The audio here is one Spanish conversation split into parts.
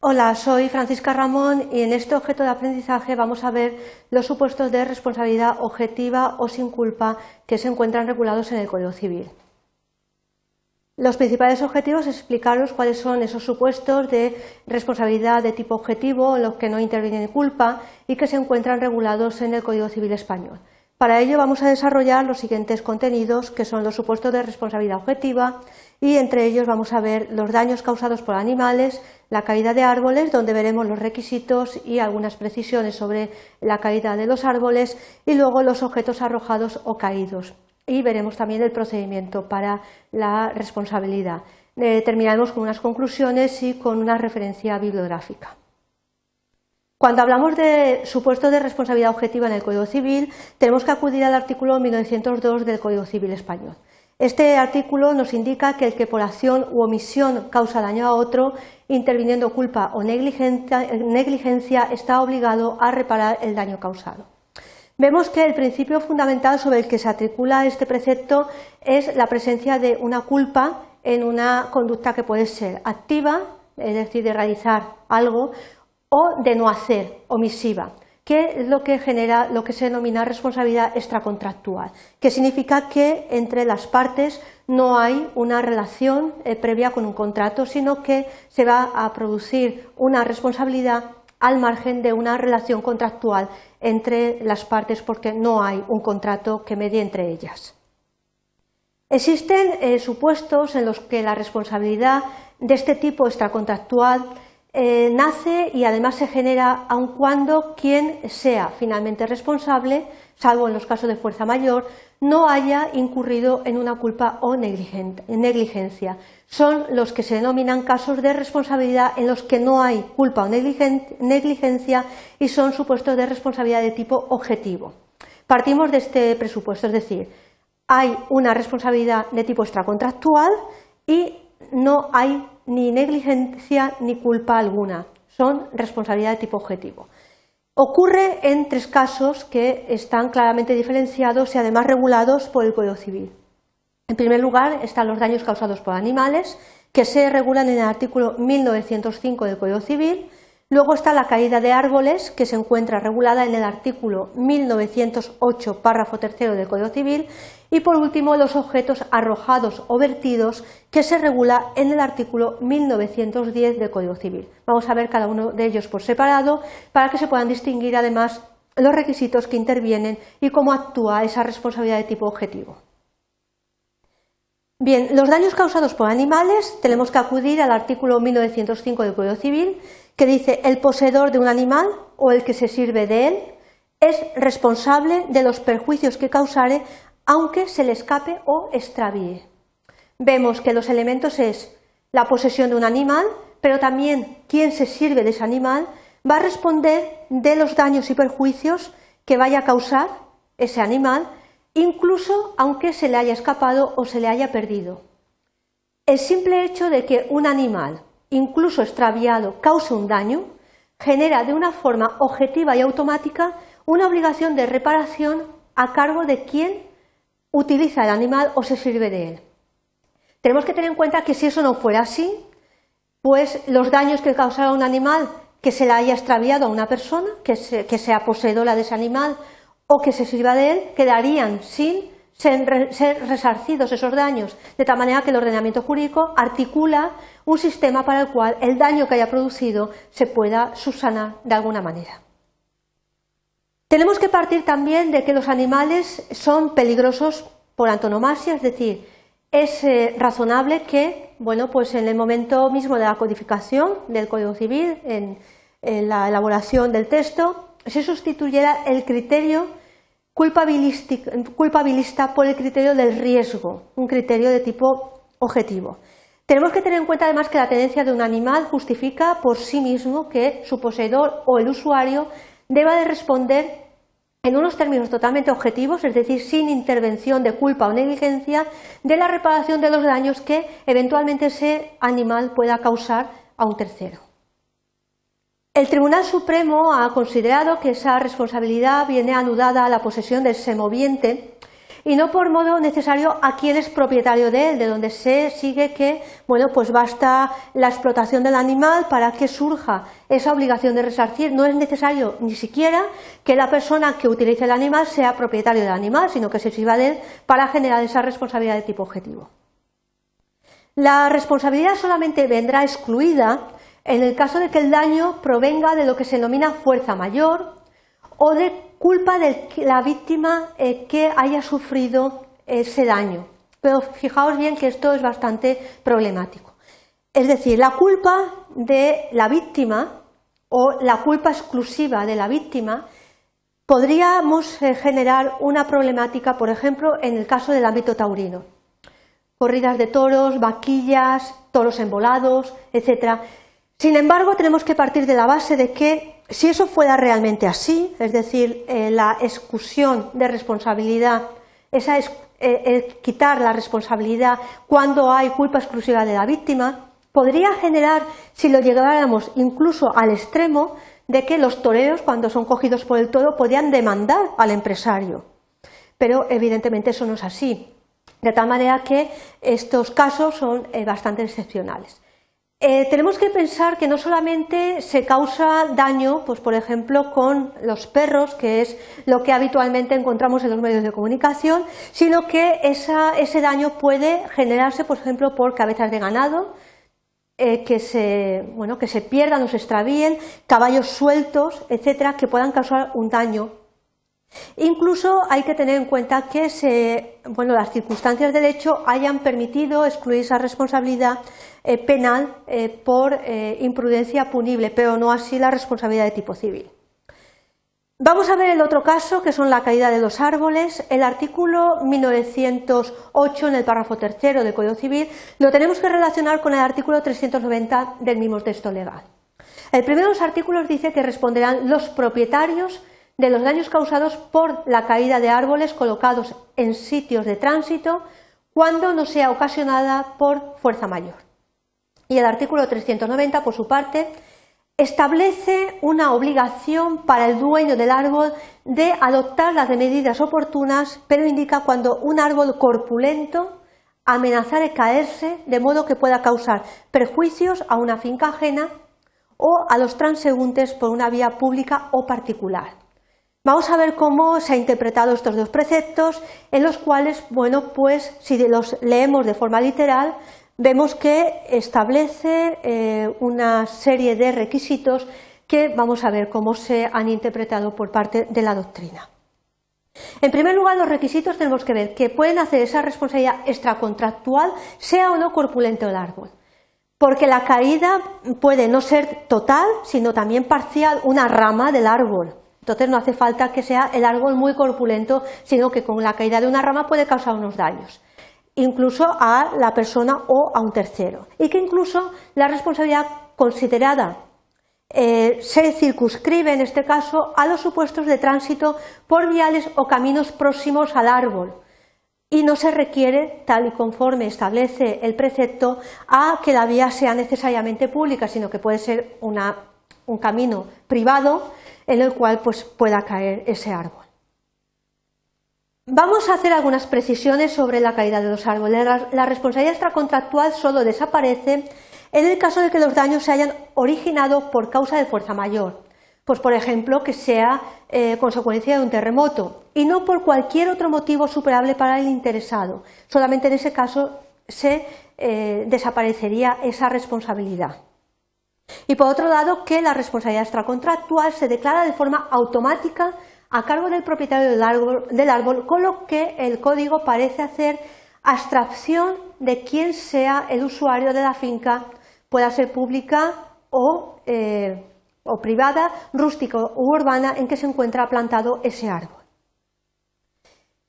Hola, soy Francisca Ramón y en este objeto de aprendizaje vamos a ver los supuestos de responsabilidad objetiva o sin culpa que se encuentran regulados en el Código Civil. Los principales objetivos es explicaros cuáles son esos supuestos de responsabilidad de tipo objetivo los que no interviene culpa y que se encuentran regulados en el Código Civil Español. Para ello vamos a desarrollar los siguientes contenidos, que son los supuestos de responsabilidad objetiva, y entre ellos vamos a ver los daños causados por animales, la caída de árboles, donde veremos los requisitos y algunas precisiones sobre la caída de los árboles, y luego los objetos arrojados o caídos. Y veremos también el procedimiento para la responsabilidad. Eh, terminaremos con unas conclusiones y con una referencia bibliográfica. Cuando hablamos de supuesto de responsabilidad objetiva en el Código Civil, tenemos que acudir al artículo 1902 del Código Civil español. Este artículo nos indica que el que por acción u omisión causa daño a otro, interviniendo culpa o negligencia, está obligado a reparar el daño causado. Vemos que el principio fundamental sobre el que se articula este precepto es la presencia de una culpa en una conducta que puede ser activa, es decir, de realizar algo, o de no hacer, omisiva, que es lo que genera lo que se denomina responsabilidad extracontractual, que significa que entre las partes no hay una relación eh, previa con un contrato, sino que se va a producir una responsabilidad al margen de una relación contractual entre las partes porque no hay un contrato que medie entre ellas. Existen eh, supuestos en los que la responsabilidad de este tipo extracontractual eh, nace y además se genera aun cuando quien sea finalmente responsable, salvo en los casos de fuerza mayor, no haya incurrido en una culpa o negligencia. Son los que se denominan casos de responsabilidad en los que no hay culpa o negligencia y son supuestos de responsabilidad de tipo objetivo. Partimos de este presupuesto, es decir, hay una responsabilidad de tipo extracontractual y no hay ni negligencia ni culpa alguna, son responsabilidad de tipo objetivo. Ocurre en tres casos que están claramente diferenciados y además regulados por el Código Civil. En primer lugar están los daños causados por animales, que se regulan en el artículo 1905 del Código Civil, Luego está la caída de árboles, que se encuentra regulada en el artículo 1908, párrafo tercero del Código Civil. Y por último, los objetos arrojados o vertidos, que se regula en el artículo 1910 del Código Civil. Vamos a ver cada uno de ellos por separado para que se puedan distinguir además los requisitos que intervienen y cómo actúa esa responsabilidad de tipo objetivo. Bien, los daños causados por animales tenemos que acudir al artículo 1905 del Código Civil que dice el poseedor de un animal o el que se sirve de él es responsable de los perjuicios que causare aunque se le escape o extravíe. Vemos que los elementos es la posesión de un animal, pero también quien se sirve de ese animal va a responder de los daños y perjuicios que vaya a causar ese animal, incluso aunque se le haya escapado o se le haya perdido. El simple hecho de que un animal incluso extraviado, cause un daño, genera de una forma objetiva y automática una obligación de reparación a cargo de quien utiliza el animal o se sirve de él. Tenemos que tener en cuenta que si eso no fuera así, pues los daños que causara un animal que se le haya extraviado a una persona, que, sea poseedora de ese animal o que se sirva de él, quedarían sin ser, resarcidos esos daños, de tal manera que el ordenamiento jurídico articula un sistema para el cual el daño que haya producido se pueda subsanar de alguna manera. Tenemos que partir también de que los animales son peligrosos por antonomasia, es decir, es eh, razonable que, bueno, pues en el momento mismo de la codificación del Código Civil, en la elaboración del texto, se sustituyera el criterio culpabilista por el criterio del riesgo, un criterio de tipo objetivo. Tenemos que tener en cuenta además que la tenencia de un animal justifica por sí mismo que su poseedor o el usuario deba de responder en unos términos totalmente objetivos, es decir, sin intervención de culpa o negligencia, de la reparación de los daños que eventualmente ese animal pueda causar a un tercero. El Tribunal Supremo ha considerado que esa responsabilidad viene anudada a la posesión del semoviente y no por modo necesario a quien es propietario de él, de donde se sigue que, bueno, pues basta la explotación del animal para que surja esa obligación de resarcir. No es necesario ni siquiera que la persona que utilice el animal sea propietario del animal, sino que se sirva de él para generar esa responsabilidad de tipo objetivo. La responsabilidad solamente vendrá excluida en el caso de que el daño provenga de lo que se denomina fuerza mayor o de culpa de la víctima eh, que haya sufrido ese daño. Pero fijaos bien que esto es bastante problemático. Es decir, la culpa de la víctima o la culpa exclusiva de la víctima podríamos eh, generar una problemática, por ejemplo, en el caso del ámbito taurino. Corridas de toros, vaquillas, toros embolados, etc. Sin embargo, tenemos que partir de la base de que si eso fuera realmente así, es decir, eh, la exclusión de responsabilidad, esa es, eh, quitar la responsabilidad cuando hay culpa exclusiva de la víctima, podría generar, si lo llegáramos incluso al extremo, de que los toreros, cuando son cogidos por el toro, podían demandar al empresario. Pero evidentemente eso no es así. De tal manera que estos casos son eh, bastante excepcionales. Eh, tenemos que pensar que no solamente se causa daño, pues por ejemplo, con los perros, que es lo que habitualmente encontramos en los medios de comunicación, sino que ese daño puede generarse, por ejemplo, por cabezas de ganado, eh, que, se, bueno, que se pierdan o se extravíen, caballos sueltos, etcétera, que puedan causar un daño Incluso hay que tener en cuenta que las circunstancias del hecho hayan permitido excluir esa responsabilidad eh, penal eh, por eh, imprudencia punible, pero no así la responsabilidad de tipo civil. Vamos a ver el otro caso, que son la caída de los árboles. El artículo 1908 en el párrafo tercero del Código Civil lo tenemos que relacionar con el artículo 390 del mismo texto legal. El primero de los artículos dice que responderán los propietarios de los daños causados por la caída de árboles colocados en sitios de tránsito cuando no sea ocasionada por fuerza mayor. Y el artículo 390, por su parte, establece una obligación para el dueño del árbol de adoptar las medidas oportunas, pero indica cuando un árbol corpulento amenazare caerse de modo que pueda causar perjuicios a una finca ajena o a los transeúntes por una vía pública o particular. Vamos a ver cómo se han interpretado estos dos preceptos, en los cuales, bueno, pues si los leemos de forma literal, vemos que establece eh, una serie de requisitos que vamos a ver cómo se han interpretado por parte de la doctrina. En primer lugar, los requisitos tenemos que ver que pueden hacer esa responsabilidad extracontractual, sea o no corpulento el árbol. Porque la caída puede no ser total, sino también parcial, una rama del árbol. Entonces no hace falta que sea el árbol muy corpulento, sino que con la caída de una rama puede causar unos daños, incluso a la persona o a un tercero. Y que incluso la responsabilidad considerada eh, se circunscribe en este caso a los supuestos de tránsito por viales o caminos próximos al árbol y no se requiere, tal y conforme establece el precepto, a que la vía sea necesariamente pública, sino que puede ser un camino privado en el cual pues, pueda caer ese árbol. Vamos a hacer algunas precisiones sobre la caída de los árboles. La, responsabilidad extracontractual solo desaparece en el caso de que los daños se hayan originado por causa de fuerza mayor, pues por ejemplo que sea eh, consecuencia de un terremoto y no por cualquier otro motivo superable para el interesado. Solamente en ese caso se eh, desaparecería esa responsabilidad. Y por otro lado, que la responsabilidad extracontractual se declara de forma automática a cargo del propietario del árbol, con lo que el código parece hacer abstracción de quién sea el usuario de la finca, pueda ser pública o, eh, o privada, rústica u urbana, en que se encuentra plantado ese árbol.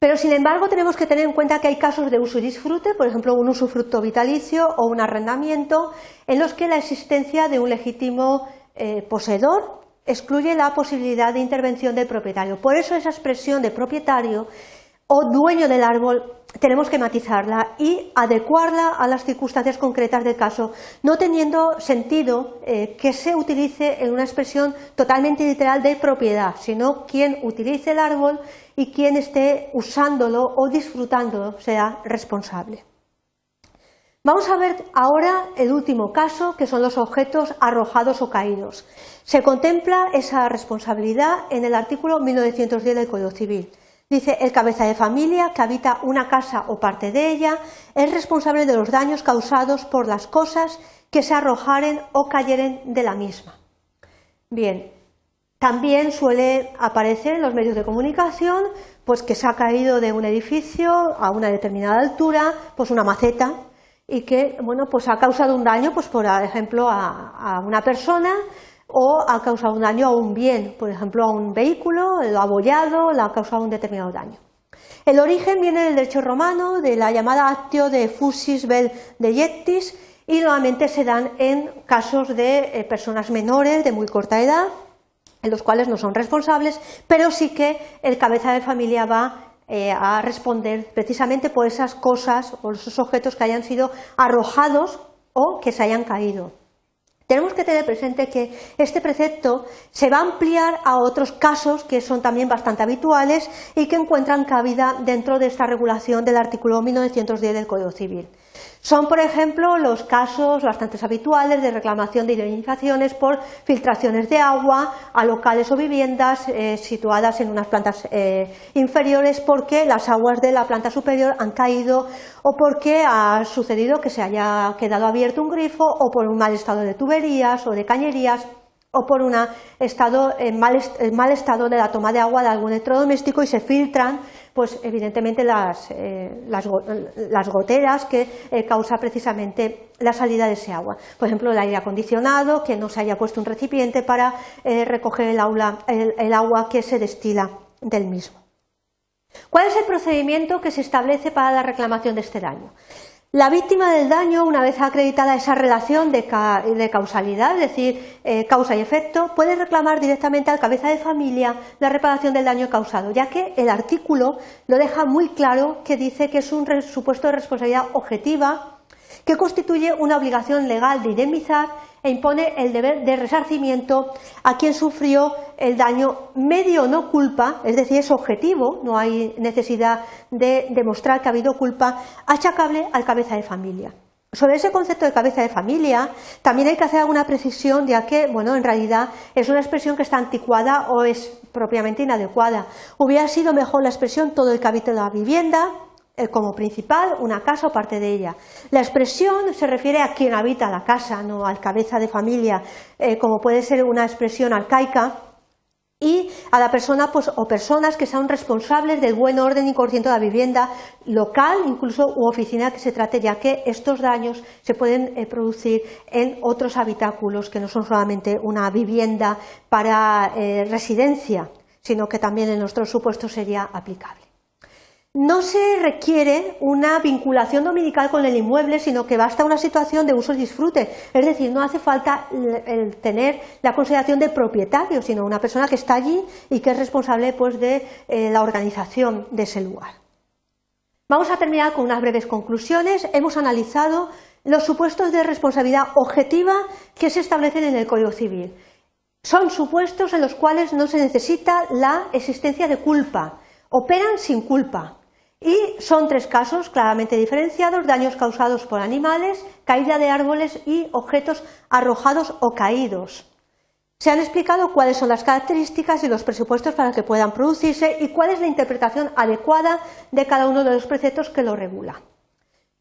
Pero sin embargo tenemos que tener en cuenta que hay casos de uso y disfrute, por ejemplo un usufructo vitalicio o un arrendamiento, en los que la existencia de un legítimo eh, poseedor excluye la posibilidad de intervención del propietario. Por eso esa expresión de propietario o dueño del árbol, tenemos que matizarla y adecuarla a las circunstancias concretas del caso, no teniendo sentido eh, que se utilice en una expresión totalmente literal de propiedad, sino quien utilice el árbol y quien esté usándolo o disfrutándolo sea responsable. Vamos a ver ahora el último caso, que son los objetos arrojados o caídos. Se contempla esa responsabilidad en el artículo 1910 del Código Civil. Dice, el cabeza de familia que habita una casa o parte de ella es responsable de los daños causados por las cosas que se arrojaren o cayeren de la misma. Bien, también suele aparecer en los medios de comunicación pues que se ha caído de un edificio a una determinada altura, pues una maceta y que bueno, pues ha causado un daño, pues por ejemplo, a, una persona o ha causado un daño a un bien, por ejemplo, a un vehículo, lo ha abollado, le ha causado un determinado daño. El origen viene del derecho romano, de la llamada actio de fusis vel deiectis, y normalmente se dan en casos de eh, personas menores de muy corta edad, en los cuales no son responsables, pero sí que el cabeza de familia va eh, a responder precisamente por esas cosas o esos objetos que hayan sido arrojados o que se hayan caído. Tenemos que tener presente que este precepto se va a ampliar a otros casos que son también bastante habituales y que encuentran cabida dentro de esta regulación del artículo 1910 del Código Civil. Son, por ejemplo, los casos bastante habituales de reclamación de indemnizaciones por filtraciones de agua a locales o viviendas eh, situadas en unas plantas eh, inferiores porque las aguas de la planta superior han caído o porque ha sucedido que se haya quedado abierto un grifo o por un mal estado de tuberías o de cañerías o por un estado, mal, mal, estado de la toma de agua de algún electrodoméstico y se filtran, pues evidentemente las, eh, las, goteras que eh, causa precisamente la salida de ese agua. Por ejemplo, el aire acondicionado, que no se haya puesto un recipiente para eh, recoger el, agua que se destila del mismo. ¿Cuál es el procedimiento que se establece para la reclamación de este daño? La víctima del daño, una vez acreditada esa relación de, causalidad, es decir, eh, causa y efecto, puede reclamar directamente al cabeza de familia la reparación del daño causado, ya que el artículo lo deja muy claro que dice que es un supuesto de responsabilidad objetiva que constituye una obligación legal de indemnizar e impone el deber de resarcimiento a quien sufrió el daño medio no culpa, es decir, es objetivo, no hay necesidad de demostrar que ha habido culpa, achacable al cabeza de familia. Sobre ese concepto de cabeza de familia también hay que hacer alguna precisión, ya que, bueno, en realidad es una expresión que está anticuada o es propiamente inadecuada. Hubiera sido mejor la expresión todo el que habita la vivienda, como principal una casa o parte de ella. La expresión se refiere a quien habita la casa, no al cabeza de familia, eh, como puede ser una expresión arcaica, y a la persona pues, o personas que sean responsables del buen orden y concierto de la vivienda local, incluso u oficina que se trate, ya que estos daños se pueden eh, producir en otros habitáculos que no son solamente una vivienda para residencia, sino que también en nuestros supuestos sería aplicable no se requiere una vinculación dominical con el inmueble, sino que basta una situación de uso y disfrute. Es decir, no hace falta tener la consideración de propietario, sino una persona que está allí y que es responsable pues, de eh, la organización de ese lugar. Vamos a terminar con unas breves conclusiones. Hemos analizado los supuestos de responsabilidad objetiva que se establecen en el Código Civil. Son supuestos en los cuales no se necesita la existencia de culpa, operan sin culpa, y son tres casos claramente diferenciados, daños causados por animales, caída de árboles y objetos arrojados o caídos. Se han explicado cuáles son las características y los presupuestos para que puedan producirse y cuál es la interpretación adecuada de cada uno de los preceptos que lo regula.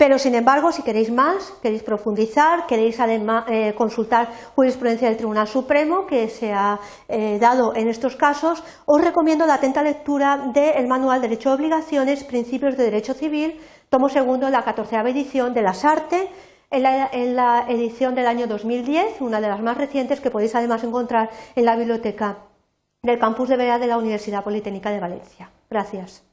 Pero, sin embargo, si queréis más, queréis profundizar, queréis además eh, consultar jurisprudencia del Tribunal Supremo que se ha eh, dado en estos casos, os recomiendo la atenta lectura del Manual Derecho de Obligaciones, Principios de Derecho Civil, tomo segundo, la catorceava edición de las Artes, en la, en la edición del año 2010, una de las más recientes que podéis además encontrar en la biblioteca del campus de Vera de la Universidad Politécnica de Valencia. Gracias.